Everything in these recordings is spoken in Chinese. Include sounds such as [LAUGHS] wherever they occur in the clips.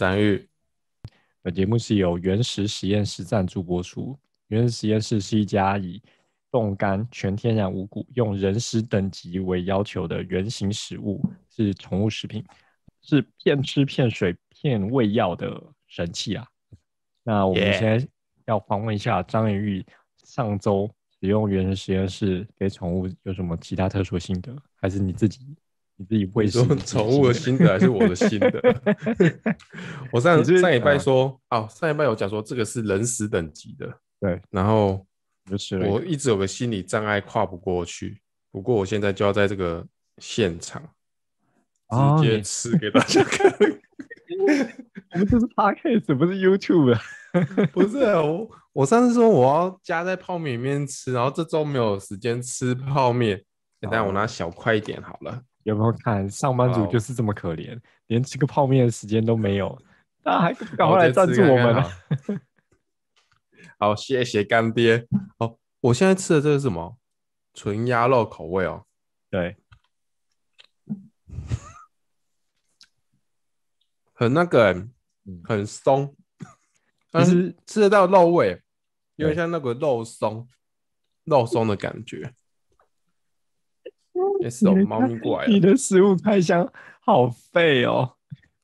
张玉。本节目是由原石实验室赞助播出。原石实验室是一家以冻干、全天然无谷、用人食等级为要求的原型食物，是宠物食品，是骗吃骗水骗喂药的神器啊！那我们现在要访问一下张元玉，上周使用原石实验室给宠物有什么其他特殊心得，还是你自己？你自己会说宠物的心得还是我的心得？[LAUGHS] 我上上礼拜说，哦，上礼拜有讲说这个是人食等级的，对。然后我一直有个心理障碍跨不过去，不过我现在就要在这个现场直接吃给大家看。[LAUGHS] 我们这是 Podcast，不是 YouTube 啊？[LAUGHS] 不是我，我上次说我要加在泡面里面吃，然后这周没有时间吃泡面，等下我拿小块一点好了。有没有看上班族就是这么可怜，连吃个泡面的时间都没有，[LAUGHS] 大家还赶快来赞助我们啊？好，谢谢干爹。哦，我现在吃的这个是什么？纯鸭肉口味哦。对，[LAUGHS] 很那个，很松，但是吃得到肉味，有点像那个肉松，肉松的感觉。也是哦，猫咪过来了。你的食物开箱好废哦！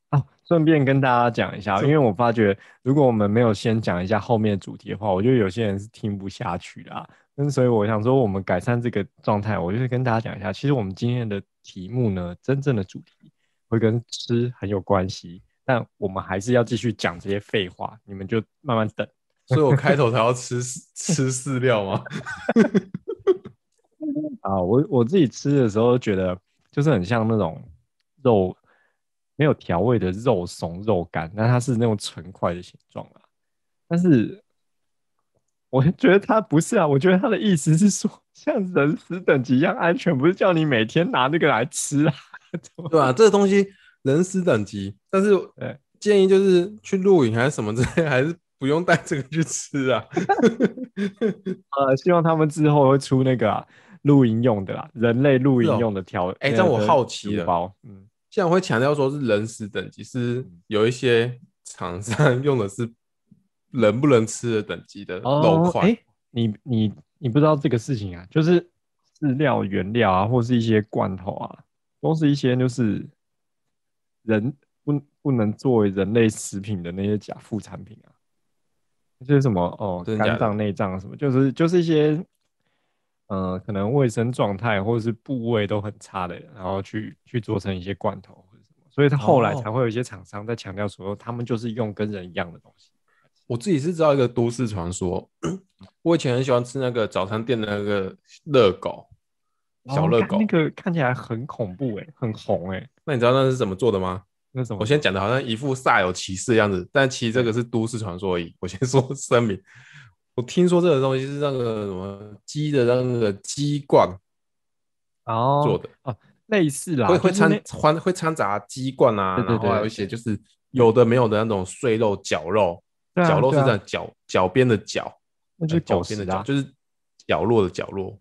啊，顺便跟大家讲一下，因为我发觉如果我们没有先讲一下后面的主题的话，我觉得有些人是听不下去的啊。那所以我想说，我们改善这个状态，我就是跟大家讲一下，其实我们今天的题目呢，真正的主题会跟吃很有关系，但我们还是要继续讲这些废话，你们就慢慢等。所以我开头才要吃 [LAUGHS] 吃饲料吗？[LAUGHS] 啊，我我自己吃的时候觉得就是很像那种肉没有调味的肉松肉干，那它是那种成块的形状啊。但是我觉得它不是啊，我觉得它的意思是说像人食等级一样安全，不是叫你每天拿那个来吃啊，对吧、啊？这个东西人食等级，但是建议就是去露营还是什么之类，还是不用带这个去吃啊。[LAUGHS] 呃，希望他们之后会出那个、啊。露营用的啦，人类露营用的调。哎、欸，但我好奇了，包，嗯，现在我会强调说是人食等级，是有一些厂商用的是能不能吃的等级的肉块。哎、你你你不知道这个事情啊？就是饲料原料啊，或是一些罐头啊，都是一些就是人不不能作为人类食品的那些假副产品啊。就是什么哦，肝脏内脏什么，就是就是一些。呃，可能卫生状态或者是部位都很差的人，然后去去做成一些罐头或者什么，所以他后来才会有一些厂商在强调说，他们就是用跟人一样的东西。我自己是知道一个都市传说，我以前很喜欢吃那个早餐店的那个热狗，小热狗，那个看起来很恐怖哎，很红哎。那你知道那是怎么做的吗？那什么？我先讲的好像一副煞有其事的样子，但其实这个是都市传说而已。我先说 [LAUGHS] 声明。我听说这个东西是那个什么鸡的那个鸡冠哦做的。哦，类似啦，会会掺掺会掺杂鸡冠啊，然后还有一些就是有的没有的那种碎肉绞肉，绞肉是这样绞绞边的绞，那就是角边的角，就是角落的角落，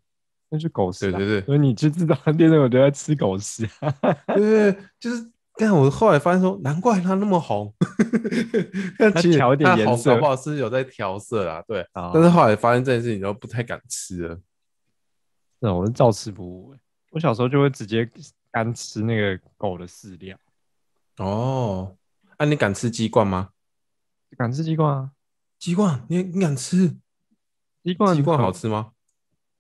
那是狗食，对对对，所以你就知道店长我都在吃狗食，[LAUGHS] 对对对，就是。但我后来发现说，难怪它那么红。[LAUGHS] 调一点颜色，好不好是有在调色啦。对，哦、但是后来发现这件事情，就不太敢吃了。是，我是照吃不误。我小时候就会直接干吃那个狗的饲料。哦，那、啊、你敢吃鸡冠吗？敢吃鸡冠啊？鸡冠，你你敢吃？鸡冠鸡冠好吃吗？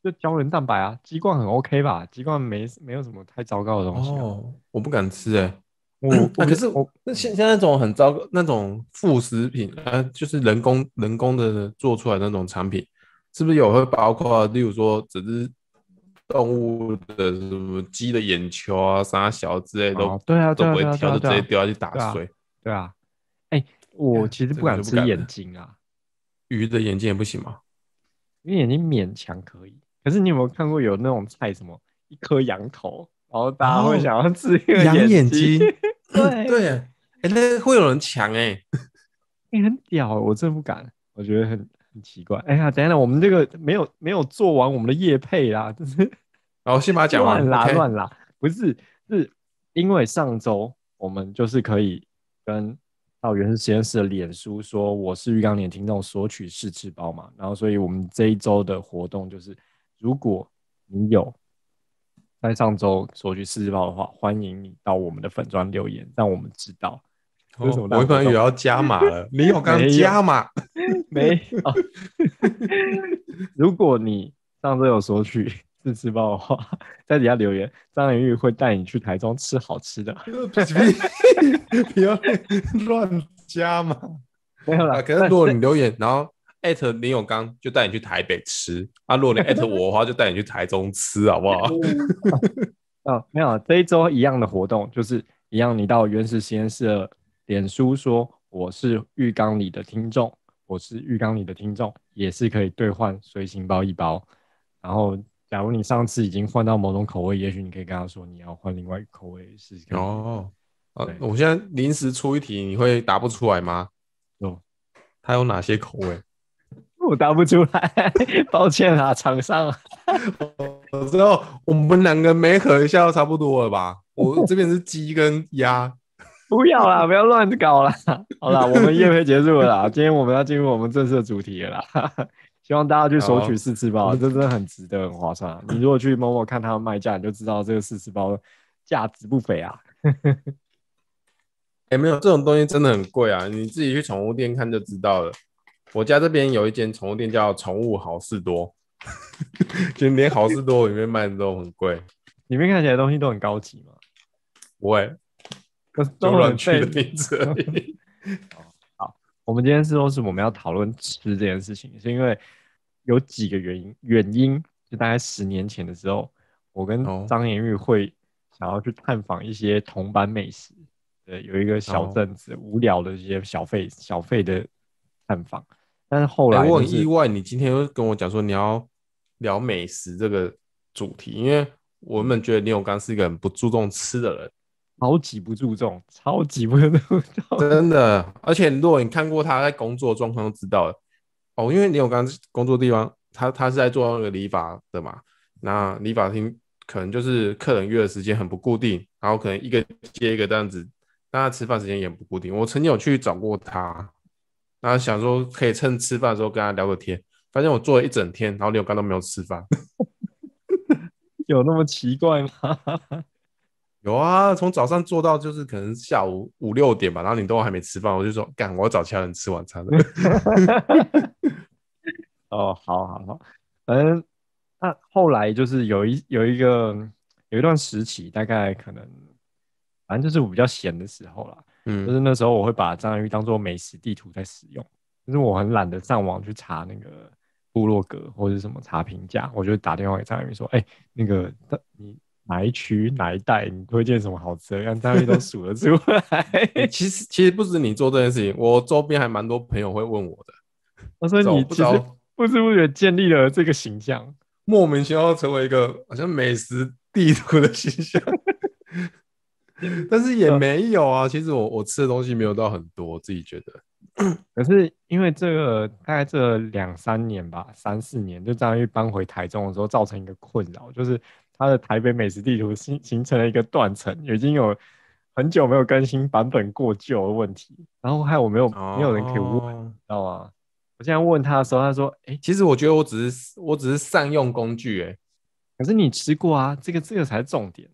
就胶原蛋白啊，鸡冠很 OK 吧？鸡冠没没有什么太糟糕的东西、啊。哦，我不敢吃哎、欸。我、嗯啊、可是我那现现在那种很糟糕那种副食品啊，就是人工人工的做出来的那种产品，是不是有会包括，例如说只是动物的什么鸡的眼球啊、啥小之类都、哦、对啊，都不会挑，就直接丢下去打碎。对啊，哎、我其实不敢吃眼睛啊，[LAUGHS] 鱼的眼睛也不行吗？鱼眼睛勉强可以，可是你有没有看过有那种菜什么一颗羊头？然后大家会想要吃一个羊眼睛，[LAUGHS] 对。[LAUGHS] 对，哎，那会有人抢哎，[LAUGHS] 你很屌，我真不敢，我觉得很很奇怪。哎呀，等一下，我们这个没有没有做完我们的业配啦，就是，然后先把它讲完，乱啦乱啦，不是，是因为上周我们就是可以跟到原始实验室的脸书说我是浴缸里的听众索取试吃包嘛，然后所以我们这一周的活动就是，如果你有在上周索取试吃包的话，欢迎你到我们的粉专留言，让我们知道。哦、我可能也要加码了，[LAUGHS] 你有刚加码 [LAUGHS] 没有？如果你上周有索取试吃包的话，在底下留言，张元玉会带你去台中吃好吃的。[LAUGHS] 不要乱加码，没有啦。可是如果你留言，然后艾特林永刚，就带你去台北吃啊。如果你艾特我的话，就带你去台中吃，好不好？[LAUGHS] 哦，没有，这一周一样的活动，就是一样，你到原始实验室的。脸书说我是浴缸里的听众，我是浴缸里的听众，也是可以兑换随行包一包。然后，假如你上次已经换到某种口味，也许你可以跟他说你要换另外一个口味试试看。哦，啊，我现在临时出一题，你会答不出来吗？哦，它有哪些口味？我答不出来，[LAUGHS] 抱歉啊，厂商。[LAUGHS] 我知道我们两个没合一下都差不多了吧？我这边是鸡跟鸭。不要啦，不要乱搞啦。好啦，我们业配结束了啦。今天我们要进入我们正式的主题了啦。[LAUGHS] 希望大家去索取试吃包，这真的很值得，很划算啊。你如果去某某看他们卖价，你就知道这个试吃包价值不菲啊。哎、欸，没有这种东西真的很贵啊，你自己去宠物店看就知道了。我家这边有一间宠物店叫宠物好事多，就连好事多里面卖的都很贵。里面看起来的东西都很高级嘛？不会。都乱取的名字而已。[LAUGHS] 好，我们今天是说是我们要讨论吃这件事情，是因为有几个原因。原因就大概十年前的时候，我跟张延玉会想要去探访一些同班美食，对，有一个小镇子无聊的一些小费小费的探访。但是后来、就是欸、我很意外，你今天又跟我讲说你要聊美食这个主题，因为我们觉得林永刚是一个很不注重吃的人。超级不注重，超级不注重，[LAUGHS] 真的。而且如果你看过他在工作状况，都知道了哦。因为李永刚工作地方，他他是在做那个理发的嘛。那理发厅可能就是客人约的时间很不固定，然后可能一个接一个这样子。那他吃饭时间也不固定。我曾经有去找过他，然后想说可以趁吃饭的时候跟他聊个天，发现我做了一整天，然后你有刚都没有吃饭，[LAUGHS] 有那么奇怪吗？[LAUGHS] 有啊，从早上做到就是可能下午五六点吧，然后你都还没吃饭，我就说干，我要找其他人吃晚餐了。[LAUGHS] 哦，好好好，反正那后来就是有一有一个有一段时期，大概可能反正就是我比较闲的时候啦，嗯，就是那时候我会把张洋玉当做美食地图在使用，就是我很懒得上网去查那个部落格或者什么查评价，我就打电话给张洋玉说，哎、欸，那个你。哪一区哪一带？你推荐什么好吃的？让大家都数得出来。[LAUGHS] 欸、其实其实不止你做这件事情，我周边还蛮多朋友会问我的。我说你其实不知不觉建立了这个形象，莫名其妙成为一个好像美食地图的形象。[LAUGHS] [LAUGHS] 但是也没有啊，其实我我吃的东西没有到很多，我自己觉得。[CLEARS THROAT] 可是因为这个大概这两三年吧，三四年，就张玉搬回台中的时候，造成一个困扰，就是。他的台北美食地图形形成了一个断层，已经有很久没有更新版本过旧的问题，然后害我没有、哦、没有人可以问，知道吗？我现在问他的时候，他说：“哎、欸，其实我觉得我只是我只是善用工具、欸，哎，可是你吃过啊，这个这个才是重点。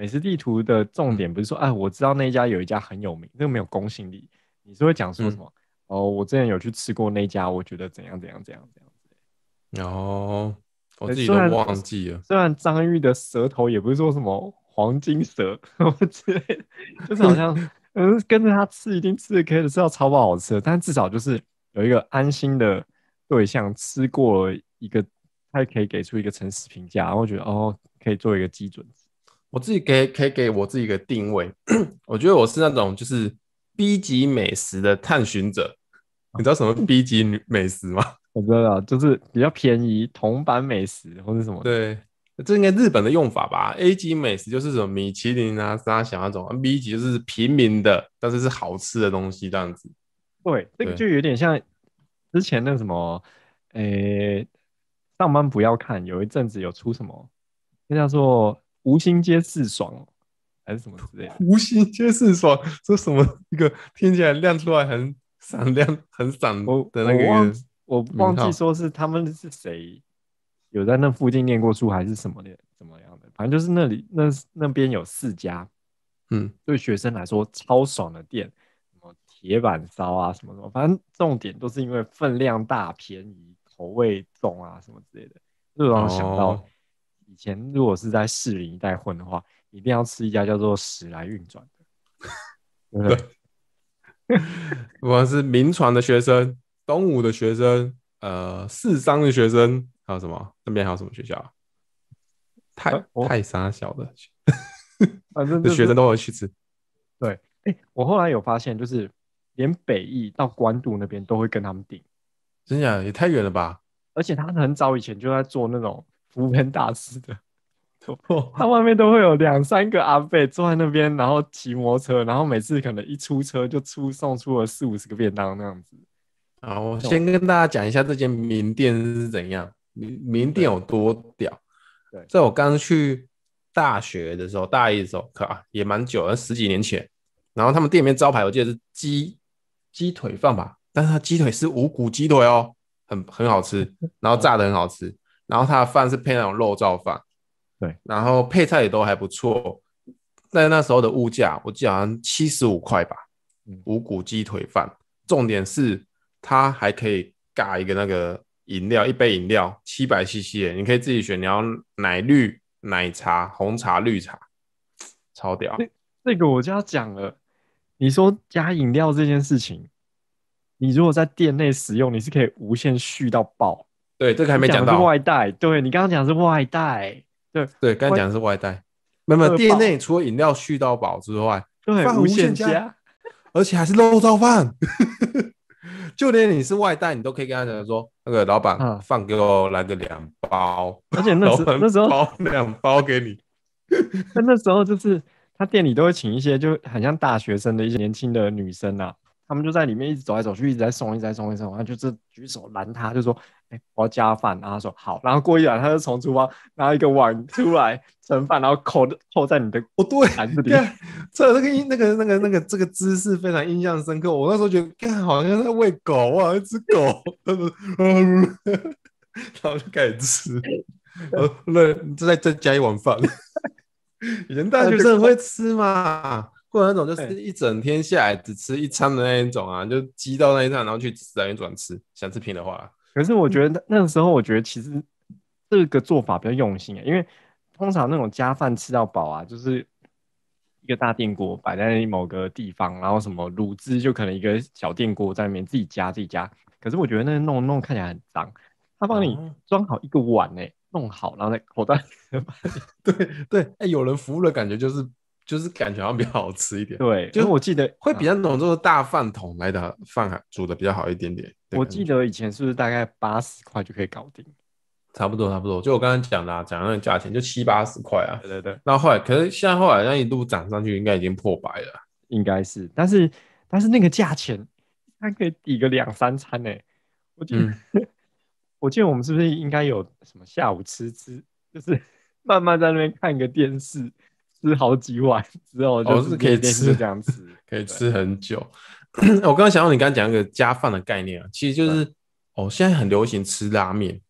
美食地图的重点不是说，哎、我知道那家有一家很有名，那个没有公信力。你是会讲说什么？嗯、哦，我之前有去吃过那家，我觉得怎样怎样怎样怎样子。哦。我自己都忘记了。虽然张玉的舌头也不是说什么黄金舌之类的，就是好像 [LAUGHS] 嗯跟着他吃一定吃的可以吃到超不好吃的，但至少就是有一个安心的对象吃过一个，他可以给出一个诚实评价，然后觉得哦可以做一个基准。我自己给可以给我自己一个定位，[CLEARS THROAT] 我觉得我是那种就是 B 级美食的探寻者。你知道什么 B 级美食吗？[LAUGHS] 我知道，就是比较便宜铜板美食或者什么。对，这应该日本的用法吧？A 级美食就是什么米其林啊、沙小那种，B 级就是平民的，但是是好吃的东西这样子。对，这个就有点像之前那什么，诶、欸，上班不要看，有一阵子有出什么，那叫做吴兴街四爽，还是什么之类的。无心皆是爽，这什么一个听起来亮出来很闪亮、很闪的那个我？我忘记说是他们是谁有在那附近念过书，还是什么的，怎么样的？反正就是那里那那边有四家，嗯，对学生来说超爽的店，什么铁板烧啊，什么什么，反正重点都是因为分量大、便宜、口味重啊，什么之类的。就让我想到以前如果是在士林一带混的话，一定要吃一家叫做史来运转的。对，不管 [LAUGHS] 是民传的学生、东吴的学生、呃，四商的学生，还有什么？那边还有什么学校？太、啊、太傻小的，[LAUGHS] 反正学生都会去吃。对，哎、欸，我后来有发现，就是连北艺到关渡那边都会跟他们订，真假也太远了吧？而且他很早以前就在做那种服务员大师的，他外面都会有两三个阿贝坐在那边，然后骑摩托车，然后每次可能一出车就出送出了四五十个便当那样子。好，我先跟大家讲一下这间名店是怎样，名名店有多屌。对，在我刚去大学的时候，大一的时候，可啊也蛮久了，十几年前。然后他们店里面招牌，我记得是鸡鸡腿饭吧，但是它鸡腿是无骨鸡腿哦，很很好吃，然后炸的很好吃。然后它的饭是配那种肉燥饭，对，然后配菜也都还不错。在那时候的物价，我记得好像七十五块吧，五谷鸡腿饭。重点是它还可以尬一个那个。饮料一杯饮料七百 CC 你可以自己选，你要奶绿、奶茶、红茶、绿茶，超屌。这这个我就要讲了。你说加饮料这件事情，你如果在店内使用，你是可以无限续到爆。对，这个还没讲到外带。对，你刚刚讲是外带。对对，刚刚讲的是外带。没有店内除了饮料续到饱之外，对，无限加，而且还是肉燥饭。[LAUGHS] 就连你是外带，你都可以跟他讲说，那个老板饭给我来个两包，而且那时那时候包两包给你。[LAUGHS] 那那时候就是他店里都会请一些就很像大学生的一些年轻的女生啊。他们就在里面一直走来走去，一直在送，一直在送，一直在送。然后就是举手拦他，就说：“哎、欸，我要加饭。”然后他说：“好。”然后过一会儿，他就从厨房拿一个碗出来盛饭，然后扣扣在你的哦，对，盘子里。这那个那个那个那个这个姿势非常印象深刻。我那时候觉得，看好像在喂狗啊，一只狗。然后就开始吃。呃，那再再加一碗饭。[LAUGHS] 以前大学生会吃嘛？或者那种就是一整天下来只吃一餐的那一种啊，就积到那一餐，然后去吃来转吃。想吃平的话，可是我觉得那个时候，我觉得其实这个做法比较用心啊，因为通常那种加饭吃到饱啊，就是一个大电锅摆在某个地方，然后什么卤汁就可能一个小电锅在里面自己加自己加。可是我觉得那弄弄看起来很脏，他帮你装好一个碗诶、欸，弄好然后再口袋。[LAUGHS] [LAUGHS] 对对，哎、欸，有人服务的感觉就是。就是感觉好像比较好吃一点，对，就是我记得会比那种就是大饭桶来的饭还煮的比较好一点点。我记得以前是不是大概八十块就可以搞定？差不多差不多，就我刚刚讲的讲那个价钱就七八十块啊。对对对。那后，后来可是现在后来那一路涨上去，应该已经破百了，应该是。但是但是那个价钱它可以抵个两三餐呢、欸。我记得、嗯、[LAUGHS] 我记得我们是不是应该有什么下午吃吃，就是慢慢在那边看个电视。吃好几碗之后，就是可以吃这样吃，[LAUGHS] 可以吃很久。我刚刚想到你刚刚讲那个加饭的概念啊，其实就是哦，现在很流行吃拉面。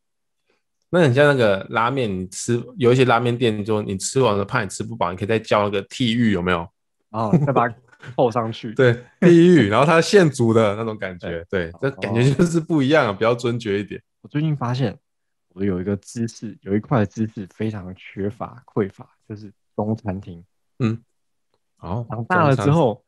那很像那个拉面，你吃有一些拉面店说，你吃完了怕你吃不饱，你可以再叫那个替玉，有没有？哦，再把它扣上去。[LAUGHS] 对，替玉，然后它现煮的那种感觉，对，这感觉就是不一样啊，比较尊爵一点。我最近发现，我有一个知识，有一块知识非常缺乏匮乏，就是。中餐厅，嗯，好，长大了之后，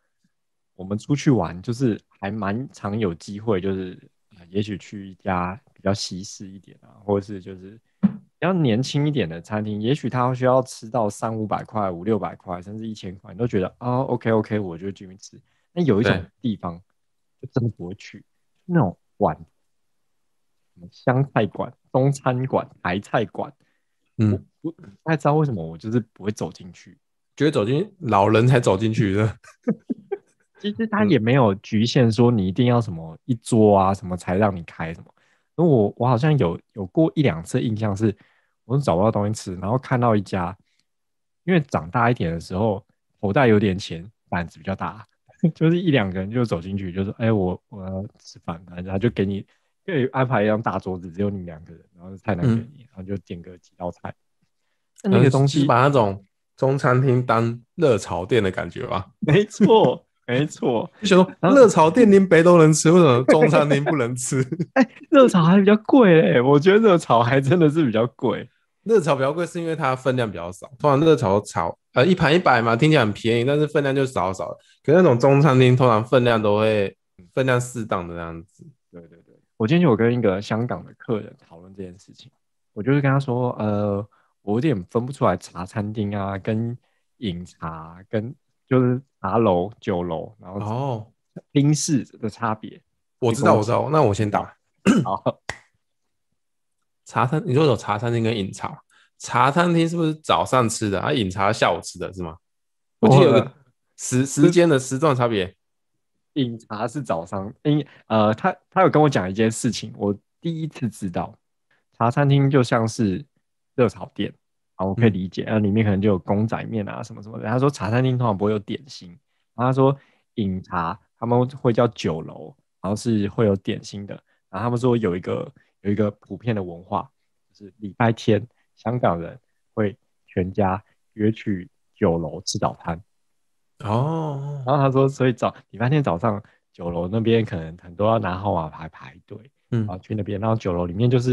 我们出去玩就是还蛮常有机会，就是也许去一家比较西式一点啊，或者是就是比较年轻一点的餐厅，也许他需要吃到三五百块、五六百块，甚至一千块，你都觉得啊，OK OK，我就进去吃。那有一种地方就真的不会去，那种馆，什么湘菜馆、中餐馆、台菜馆。嗯，我不太知道为什么我就是不会走进去，觉得走进老人才走进去的。其实 [LAUGHS] 他也没有局限说你一定要什么一桌啊什么才让你开什么。因为我我好像有有过一两次印象是，我是找不到东西吃，然后看到一家，因为长大一点的时候口袋有点钱，胆子比较大，[LAUGHS] 就是一两个人就走进去，就说：“哎、欸，我我要吃饭。”然后就给你，就安排一张大桌子，只有你们两个人，然后菜单给你，嗯、然后就点个几道菜。那个东西把那种中餐厅当热炒店的感觉吧？没错。没错，就想说热炒店连北都能吃，为什么中餐厅不能吃？[LAUGHS] 哎、欸，热炒还比较贵嘞，我觉得热炒还真的是比较贵。热炒比较贵是因为它分量比较少，通常热炒炒呃一盘一百嘛，听起来很便宜，但是分量就少少。可是那种中餐厅通常分量都会分量适当的那样子。我今天就有跟一个香港的客人讨论这件事情，我就是跟他说，呃，我有点分不出来茶餐厅啊跟饮茶跟。就是茶楼、酒楼，然后哦，冰室的差别，我知道，我知道。那我先打。好，[CLEARS THROAT] 茶餐，你说有茶餐厅跟饮茶，茶餐厅是不是早上吃的？啊，饮茶下午吃的是吗？我记得有个时时间的时段差别。饮茶是早上，因呃，他他有跟我讲一件事情，我第一次知道，茶餐厅就像是热炒店。啊我可以理解，然后里面可能就有公仔面啊什么什么的。他说茶餐厅通常不会有点心，然后他说饮茶他们会叫酒楼，然后是会有点心的。然后他们说有一个有一个普遍的文化，就是礼拜天香港人会全家约去酒楼吃早餐。哦，然后他说，所以早礼拜天早上酒楼那边可能很多要拿号码牌排队，嗯，然后去那边，然后酒楼里面就是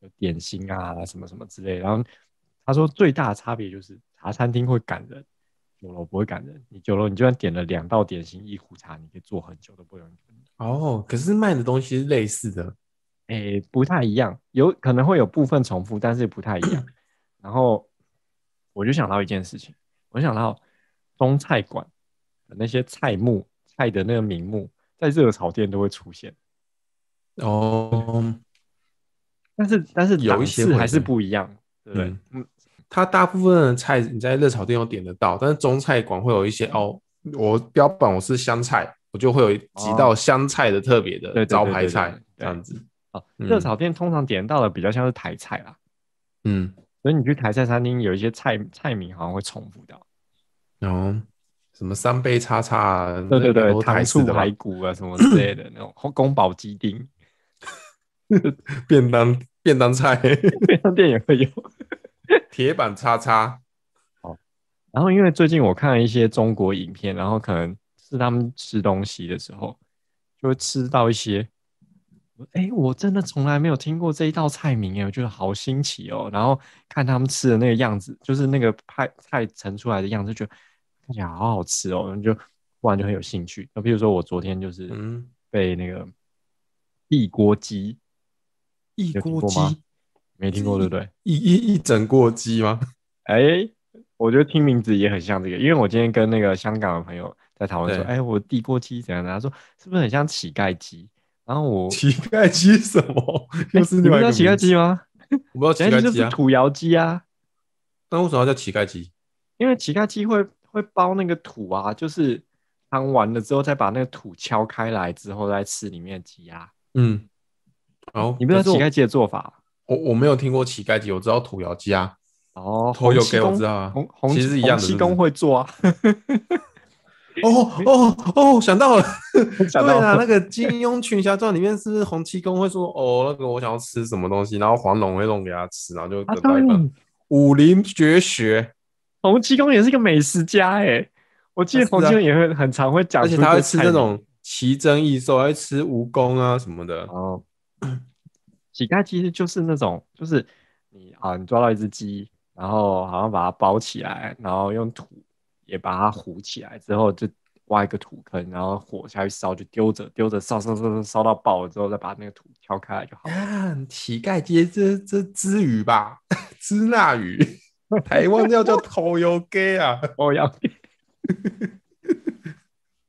有点心啊什么什么之类，然后。他说最大的差别就是茶餐厅会赶人，酒楼不会赶人。你酒楼你就算点了两道点心一壶茶，你可以坐很久都不用。哦，可是卖的东西是类似的，哎、欸，不太一样，有可能会有部分重复，但是不太一样。[CLEARS THROAT] 然后我就想到一件事情，我想到中菜馆的那些菜目菜的那个名目，在热炒店都会出现。哦，但是但是有一些还是不一样。对，嗯，它大部分的菜你在热炒店都点得到，但是中菜馆会有一些哦，我标榜我是湘菜，我就会有几道湘菜的特别的招牌菜这样子。哦，热炒店通常点到的比较像是台菜啦，嗯，所以你去台菜餐厅有一些菜菜名好像会重复掉，哦，什么三杯叉叉啊，对对对，糖醋排骨啊什么之类的 [COUGHS] 那种宫保鸡丁，[LAUGHS] 便当。便当菜，[LAUGHS] 便当店也会有 [LAUGHS] 铁板叉叉。哦，然后因为最近我看了一些中国影片，然后可能是他们吃东西的时候，就会吃到一些，哎、欸，我真的从来没有听过这一道菜名，哎，我觉得好新奇哦。然后看他们吃的那个样子，就是那个派菜盛出来的样子，就觉得看起来好好吃哦，就忽然就很有兴趣。那比如说我昨天就是被那个地锅鸡。一锅鸡没听过对不对？一一一整锅鸡吗？[LAUGHS] 哎、欸，我觉得听名字也很像这个，因为我今天跟那个香港的朋友在讨论说，哎、欸，我地锅鸡怎样？他说是不是很像乞丐鸡？然后我乞丐鸡什么？又是你们知道乞丐鸡吗？我不知道 [LAUGHS] 乞丐鸡就是土窑鸡啊。那为什么要叫乞丐鸡？因为乞丐鸡会会包那个土啊，就是汤完了之后再把那个土敲开来之后再吃里面的鸡鸭。嗯。哦，你不知道乞丐鸡的做法？我我没有听过乞丐鸡，我知道土窑鸡啊。哦，头有给我知道啊。红红其实一样的是是，洪七公会做啊。哦哦哦，想到了，想到了。对啊，那个《金庸群侠传》里面是不是洪七公会说哦，那个我想要吃什么东西，然后黄龙会弄给他吃，然后就得到一本武林绝学。洪七公也是一个美食家哎，我记得洪七公也会很常会讲，而且他会吃那种奇珍异兽，会吃蜈蚣啊什么的。哦。[COUGHS] 乞丐其实就是那种，就是你啊，你抓到一只鸡，然后好像把它包起来，然后用土也把它糊起来，之后就挖一个土坑，然后火下去烧，就丢着丢着烧烧烧烧烧到爆了之后，再把那个土挑开来就好了。啊，乞丐街这这支鱼吧，[LAUGHS] 支那鱼，[LAUGHS] 台湾要叫头油鸡啊，头油鸡。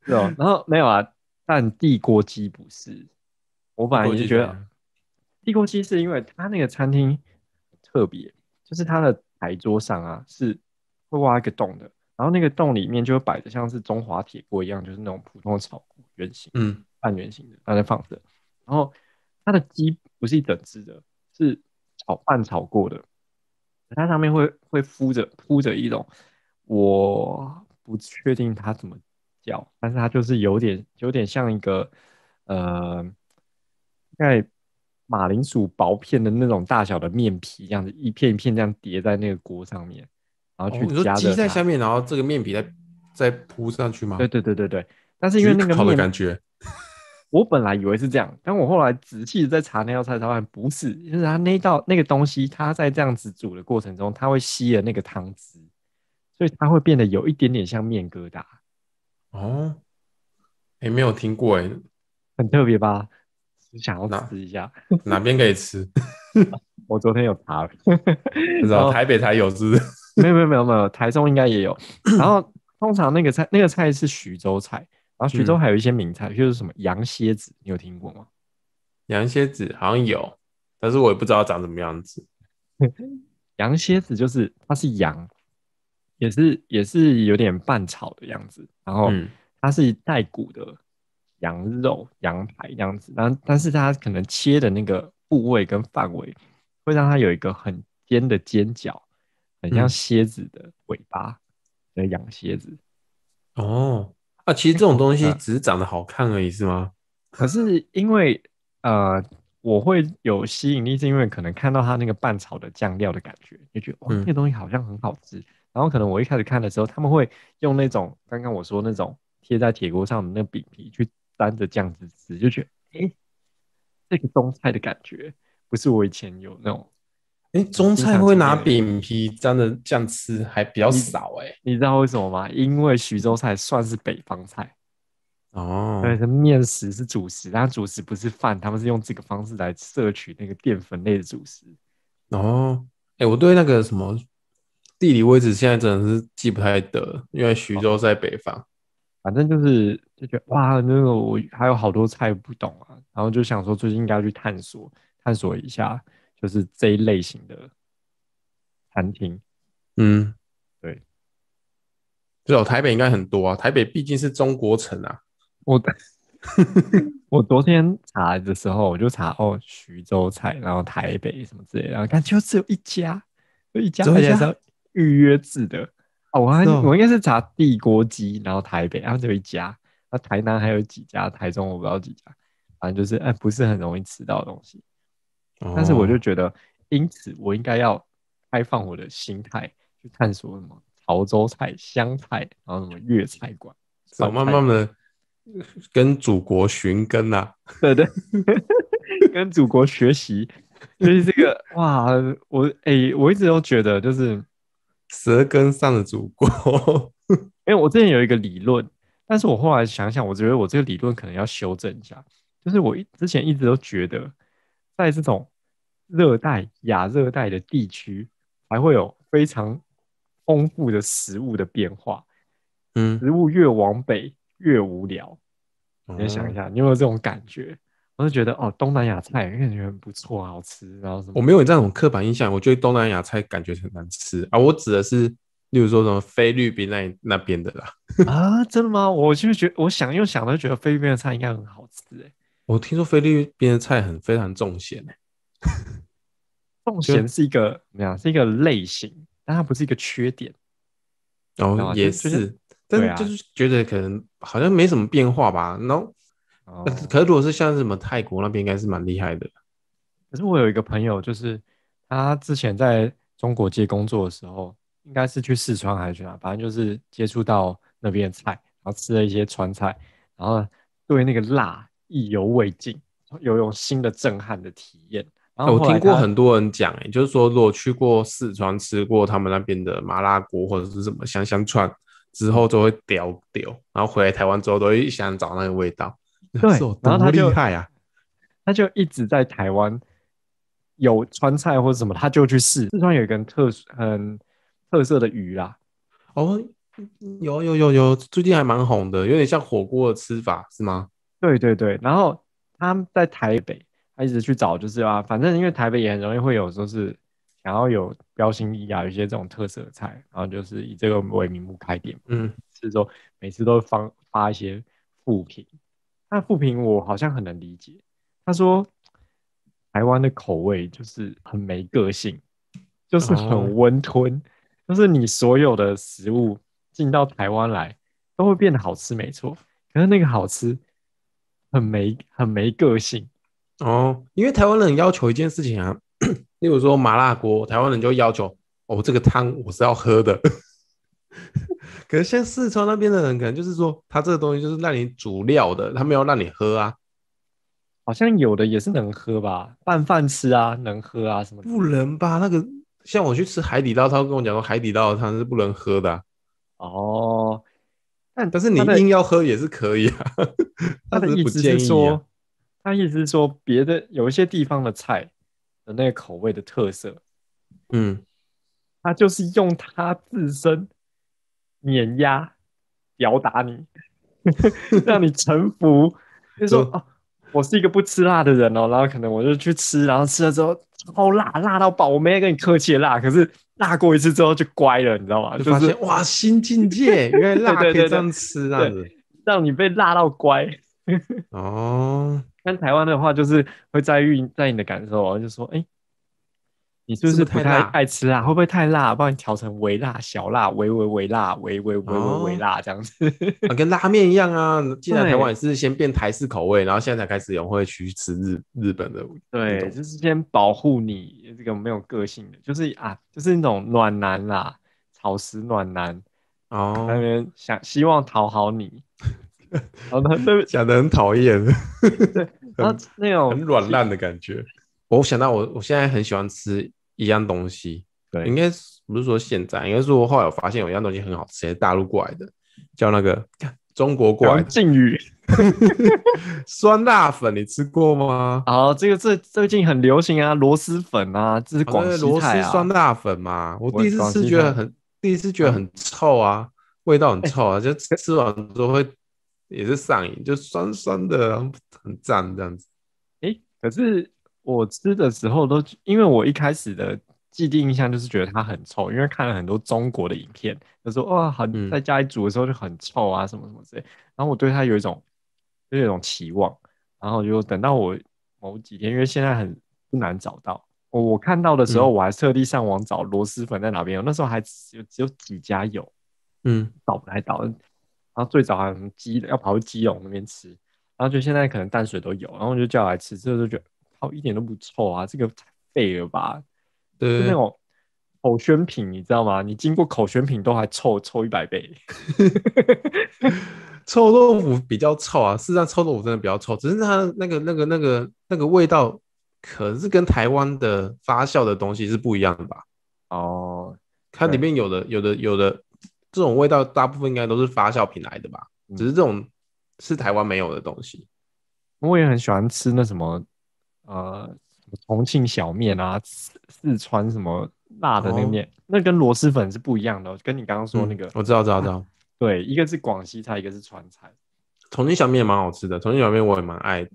是哦，然后没有啊，但地锅鸡不是，我本来就觉得。地锅鸡是因为它那个餐厅特别，就是它的台桌上啊是会挖一个洞的，然后那个洞里面就会摆着像是中华铁锅一样，就是那种普通的炒锅圆形，嗯，半圆形的，它在放着。然后它的鸡不是一整只的，是炒半炒过的，它上面会会敷着铺着一种我不确定它怎么叫，但是它就是有点有点像一个呃，在马铃薯薄片的那种大小的面皮，这样子一片一片这样叠在那个锅上面，然后去加热。鸡在下面，然后这个面皮再再铺上去吗？对对对对对。但是因为那个面的感觉，我本来以为是这样，但我后来仔细的在查那道菜，才发现不是，就是它那道那个东西，它在这样子煮的过程中，它会吸了那个汤汁，所以它会变得有一点点像面疙瘩。哦，哎、欸，没有听过哎，很特别吧？想要吃一下，哪边可以吃？[LAUGHS] 我昨天有查，不知道台北才有是不是？没有没有没有没有，台中应该也有。然后通常那个菜那个菜是徐州菜，然后徐州还有一些名菜，嗯、就是什么羊蝎子，你有听过吗？羊蝎子好像有，但是我也不知道长什么样子。[LAUGHS] 羊蝎子就是它是羊。也是也是有点半炒的样子，然后它是带骨的羊肉羊排这样子，但但是它可能切的那个部位跟范围会让它有一个很尖的尖角，很像蝎子的尾巴的羊蝎子。哦，啊，其实这种东西只是长得好看而已，是吗？[LAUGHS] 可是因为呃，我会有吸引力，是因为可能看到它那个拌炒的酱料的感觉，就觉得哇，那个东西好像很好吃。然后可能我一开始看的时候，他们会用那种刚刚我说那种贴在铁锅上的那饼皮去沾着酱汁吃，就觉得哎，这个中菜的感觉不是我以前有那种。哎，中菜会拿饼皮沾着酱吃还比较少哎，你知道为什么吗？因为徐州菜算是北方菜哦，对，是面食是主食，但主食不是饭，他们是用这个方式来摄取那个淀粉类的主食。哦，哎，我对那个什么。地理位置现在真的是记不太得，因为徐州在北方。反正就是就觉得哇，那个我还有好多菜不懂啊，然后就想说最近应该要去探索探索一下，就是这一类型的餐厅。嗯，对，至少台北应该很多啊，台北毕竟是中国城啊。我 [LAUGHS] 我昨天查的时候，我就查哦，徐州菜，然后台北什么之类的，然后看就只有一家，就一家，而且是。预约制的哦，我还我应该是查地锅鸡，然后台北，然后只有一家，那台南还有几家，台中我不知道几家，反正就是哎，不是很容易吃到的东西。但是我就觉得，因此我应该要开放我的心态去探索什么潮州菜、湘菜，然后什么粤菜馆，我慢慢的跟祖国寻根啊，对对，[LAUGHS] 跟祖国学习。所以这个哇，我哎、欸，我一直都觉得就是。舌根上的祖国，因为我之前有一个理论，但是我后来想想，我觉得我这个理论可能要修正一下。就是我之前一直都觉得，在这种热带、亚热带的地区，还会有非常丰富的食物的变化。嗯，食物越往北越无聊。你想一下，你有没有这种感觉？我就觉得哦，东南亚菜感觉很不错，好吃。然后什么？我没有这种刻板印象，我觉得东南亚菜感觉很难吃啊。我指的是，例如说什么菲律宾那那边的啦。[LAUGHS] 啊，真的吗？我就觉得，我想又想，都觉得菲律宾的菜应该很好吃诶。我听说菲律宾的菜很非常重咸诶。[LAUGHS] 重咸是一个怎么样？是一个类型，但它不是一个缺点。哦，也是，就是、但就是觉得可能好像没什么变化吧。然后。哦、可是，如果是像什么泰国那边，应该是蛮厉害的。可是我有一个朋友，就是他之前在中国街工作的时候，应该是去四川还是去哪，反正就是接触到那边的菜，然后吃了一些川菜，然后对那个辣意犹未尽，有一种新的震撼的体验。然后，后我听过很多人讲，哎，就是说如果去过四川吃过他们那边的麻辣锅或者是什么香香串之后，就会屌屌，然后回来台湾之后都会想找那个味道。[LAUGHS] 对，然后他就厉害啊，[LAUGHS] 他就一直在台湾有川菜或者什么，他就去试。四川有一个很特殊、很特色的鱼啦，哦，有有有有，最近还蛮红的，有点像火锅的吃法，是吗？对对对，然后他在台北，他一直去找，就是啊，反正因为台北也很容易会有说是想要有标新立异啊，有一些这种特色的菜，然后就是以这个为名目开店，嗯，是说每次都发发一些负评。那负评我好像很能理解。他说台湾的口味就是很没个性，就是很温吞，哦、就是你所有的食物进到台湾来，都会变得好吃，没错。可是那个好吃很没很没个性哦，因为台湾人要求一件事情啊，[CLEARS THROAT] 例如说麻辣锅，台湾人就要求哦，这个汤我是要喝的。[LAUGHS] 可是像四川那边的人，可能就是说，他这个东西就是让你煮料的，他没有让你喝啊。好像有的也是能喝吧，拌饭吃啊，能喝啊，什么？不能吧？那个像我去吃海底捞，他会跟我讲说，海底捞的汤是不能喝的啊。哦，但但是你硬要喝也是可以啊。他的 [LAUGHS] 意思是说，他意思是说，别的有一些地方的菜的那个口味的特色，嗯，他就是用他自身碾压吊打你，[LAUGHS] 让你臣服。就说哦。我是一个不吃辣的人哦，然后可能我就去吃，然后吃了之后超辣，辣到爆，我没跟你客气的辣，可是辣过一次之后就乖了，你知道吗？就发现、就是、哇，新境界，原来辣 [LAUGHS] 可以这样吃，这样子，让你被辣到乖。哦，但台湾的话就是会在意在你的感受，就说哎。欸你是不是不太爱吃辣？会不会太辣？帮你调成微辣、小辣、微微微辣、微微微微微辣这样子，啊，跟拉面一样啊。进来台湾也是先变台式口味，然后现在才开始有人会去吃日日本的。对，就是先保护你这个没有个性的，就是啊，就是那种暖男啦，草食暖男哦，那边想希望讨好你，然后他对讲的很讨厌，[LAUGHS] 对，[LAUGHS] 然后那种很软烂的感觉。我想到我我现在很喜欢吃。一样东西，对，应该不是说现在，应该是我后来有发现有一样东西很好吃，是大陆过来的，叫那个中国过来的靖宇 [LAUGHS] 酸辣粉，你吃过吗？哦，这个最最近很流行啊，螺蛳粉啊，这是广西菜啊，螺蛳酸辣粉嘛。我第一次吃觉得很，第一次觉得很臭啊，味道很臭啊，欸、就吃完之后会也是上瘾，就酸酸的，然后很赞这样子。哎、欸，可是。我吃的时候都，因为我一开始的既定印象就是觉得它很臭，因为看了很多中国的影片，就说哇，很在家里煮的时候就很臭啊，什么什么之类。然后我对它有一种，就有一种期望。然后就等到我某几天，因为现在很不难找到，我我看到的时候，我还特地上网找螺蛳粉在哪边有，那时候还只有只有几家有，嗯，找不太到。然后最早还有基要跑去基隆那边吃，然后就现在可能淡水都有，然后我就叫来吃，之后就觉得。好，一点都不臭啊！这个太废了吧？对，是那种口宣品，你知道吗？你经过口宣品都还臭臭一百倍。[LAUGHS] 臭豆腐比较臭啊，事实上臭豆腐真的比较臭，只是它那个那个那个那个味道，可是跟台湾的发酵的东西是不一样的吧？哦，它里面有的有的有的这种味道，大部分应该都是发酵品来的吧？只是这种是台湾没有的东西。我也很喜欢吃那什么。呃，重庆小面啊，四四川什么辣的那个面，哦，那跟螺蛳粉是不一样的。跟你刚刚说那个，嗯，我知道，知道，知道。对，一个是广西菜，一个是川菜。重庆小面蛮好吃的，重庆小面我也蛮爱的。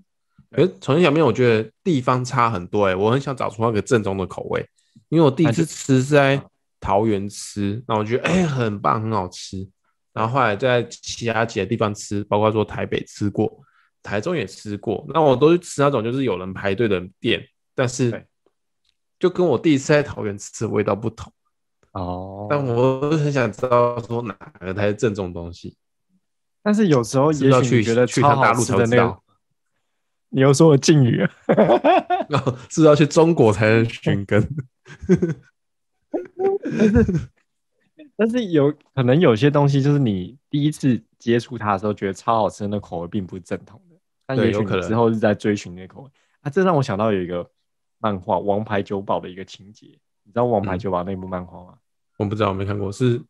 可是重庆小面我觉得地方差很多哎，欸，我很想找出那个正宗的口味，因为我第一次吃是在桃园吃，那我觉得哎，欸，很棒，很好吃。然后后来在其他几个地方吃，包括说台北吃过。台中也吃过，那我都是吃那种就是有人排队的店，但是就跟我第一次在桃园吃的味道不同哦。但我很想知道说哪个才是正宗东西。但是有时候也许你觉得去趟大陆才知道。你又说我敬语啊？[LAUGHS] 是要去中国才能 [LAUGHS] 寻根。但 [LAUGHS] 是但是有可能有些东西就是你第一次接触它的时候觉得超好吃的那口味并不是正统的。但也许可能之后是在追寻那口味啊，这让我想到有一个漫画《王牌酒保》的一个情节，你知道《王牌酒保》那部漫画吗？嗯？我不知道，我没看过，是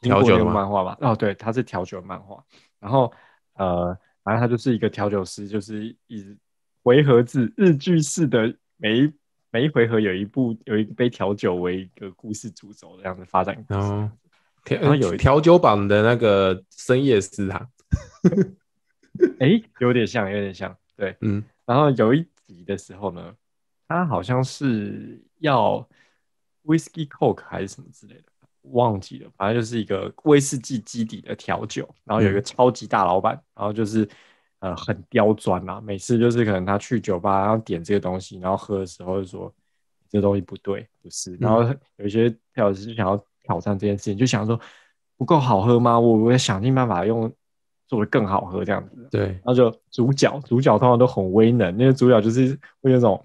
调酒的漫画吧？哦，对，它是调酒的漫画。然后呃，反正他就是一个调酒师，就是以回合制日剧式的每一每一回合有一部有一杯调酒为一个故事主轴这样子发展。然后然后有调酒榜的那个深夜食堂。哎、欸，有点像，有点像，对，嗯。然后有一集的时候呢，他好像是要 Whisky Coke 还是什么之类的，忘记了。反正就是一个威士忌基底的调酒，然后有一个超级大老板，嗯、然后就是呃很刁钻啊，每次就是可能他去酒吧，然后点这个东西，然后喝的时候就说这东西不对，不是。然后有一些调酒师就想要挑战这件事情，就想说。不够好喝吗？我我要想尽办法用做的更好喝这样子。对，然后就主角，主角通常都很威能，那个主角就是会那种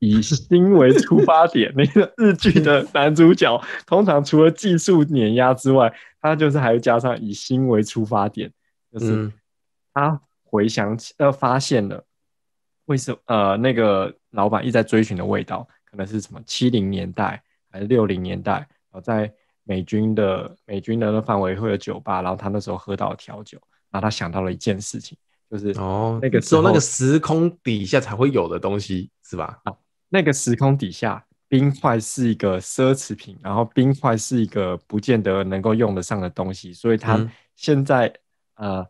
以心为出发点。那个日剧的男主角通常除了技术碾压之外，他就是还会加上以心为出发点，就是他回想起呃发现了为什么呃那个老板一直在追寻的味道，可能是什么七零年代还是六零年代，然后在。美军的美军的那范围会有酒吧，然后他那时候喝到了调酒，然后他想到了一件事情，就是哦，那个时候那个时空底下才会有的东西是吧？啊，那个时空底下冰块是一个奢侈品，然后冰块是一个不见得能够用得上的东西，所以他现在、嗯、呃，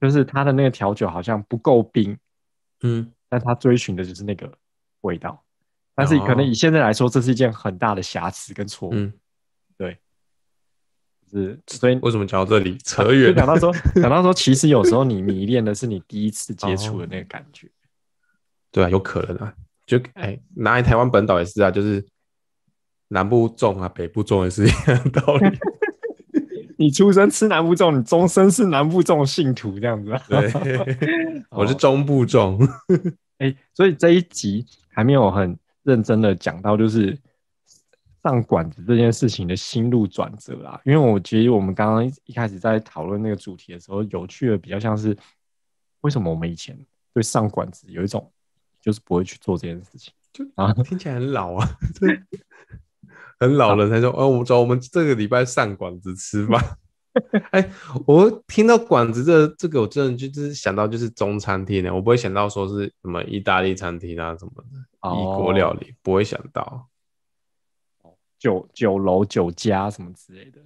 就是他的那个调酒好像不够冰，嗯，但他追寻的就是那个味道，但是可能以现在来说，这是一件很大的瑕疵跟错误。嗯对，是所以为什么讲到这里 [LAUGHS] 扯远？讲到说，讲到说，其实有时候你迷恋的是你第一次接触的那个感觉。哦、对啊，有可能啊，就哎，拿来台湾本岛也是啊，就是南部重啊，北部重也是一样的道理。你出生吃南部粽，你终身是南部粽信徒这样子。对，[LAUGHS] 我是中部粽。[LAUGHS] 哎，所以这一集还没有很认真的讲到，就是。上馆子这件事情的心路转折啦，因为我觉得我们刚刚一开始在讨论那个主题的时候，有趣的比较像是为什么我们以前对上馆子有一种就是不会去做这件事情，就啊听起来很老啊，[LAUGHS] 很老了才说哦，我们走，我们这个礼拜上馆子吃饭。[LAUGHS] 哎、欸，我听到馆子这这个，我真的就是想到就是中餐厅的，我不会想到说是什么意大利餐厅啊什么的异国料理，不会想到。酒酒楼、酒家什么之类的，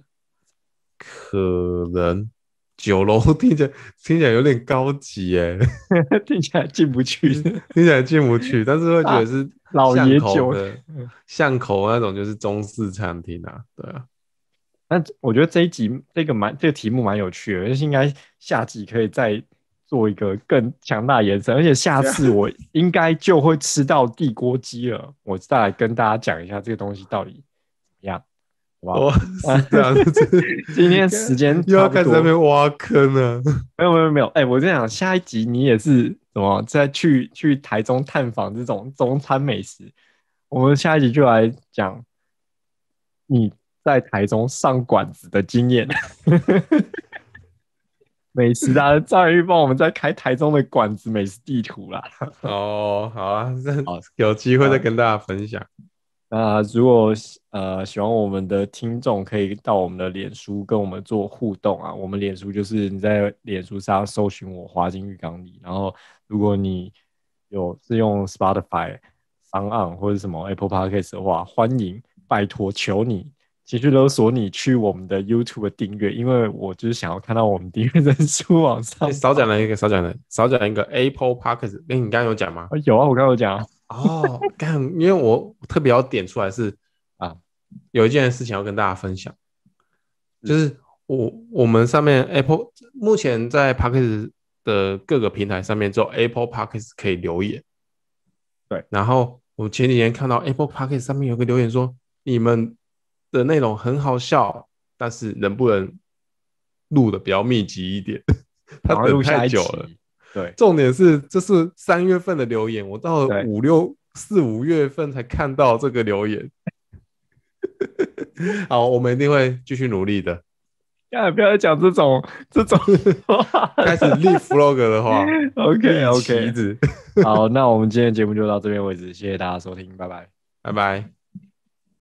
可能酒楼听起来听起来有点高级哎，[LAUGHS] 听起来进不去，[LAUGHS] 听起来进不去，但是会觉得是老爷酒的巷口那种就是中式餐厅啊，对啊。那我觉得这一集这个蛮这个题目蛮有趣的，就是应该下集可以再做一个更强大延伸，而且下次我 [LAUGHS] 应该就会吃到地锅鸡了，我再来跟大家讲一下这个东西到底。样，好吧，[LAUGHS] 是这样子。[LAUGHS] 今天时间又要开始在那边挖坑了。没有没有没有，哎、欸，我在想下一集你也是什么再去去台中探访这种中餐美食。我们下一集就来讲你在台中上馆子的经验。[LAUGHS] 美食啊，赵宇帮我们在开台中的馆子美食地图啦。哦，好啊，好，有机会再跟大家分享。那如果呃喜欢我们的听众，可以到我们的脸书跟我们做互动啊。我们脸书就是你在脸书上搜寻我滑进浴缸里，然后如果你有是用 Spotify、SoundOn 或者什么 Apple Podcast 的话，欢迎拜托求你，情绪勒索你去我们的 YouTube 订阅，因为我就是想要看到我们订阅人数往上。少讲了一个，少讲了，少讲一个 Apple Podcast，哎，你刚刚有讲吗？有啊，我刚刚有讲。哦，刚，因为我特别要点出来是啊，有一件事情要跟大家分享，就是我我们上面 Apple 目前在 Podcast 的各个平台上面只有 Apple Podcast 可以留言，对。然后我前几天看到 Apple Podcast 上面有个留言说，你们的内容很好笑，但是能不能录的比较密集一点？他等太久了。对，重点是这是三月份的留言，我到了五六四五月份才看到这个留言。[LAUGHS] 好，我们一定会继续努力的。哎，不要讲这种这种话，开始立 flog 的话。[LAUGHS] OK OK，[LAUGHS] 好，那我们今天的节目就到这边为止，谢谢大家收听，拜拜，拜拜。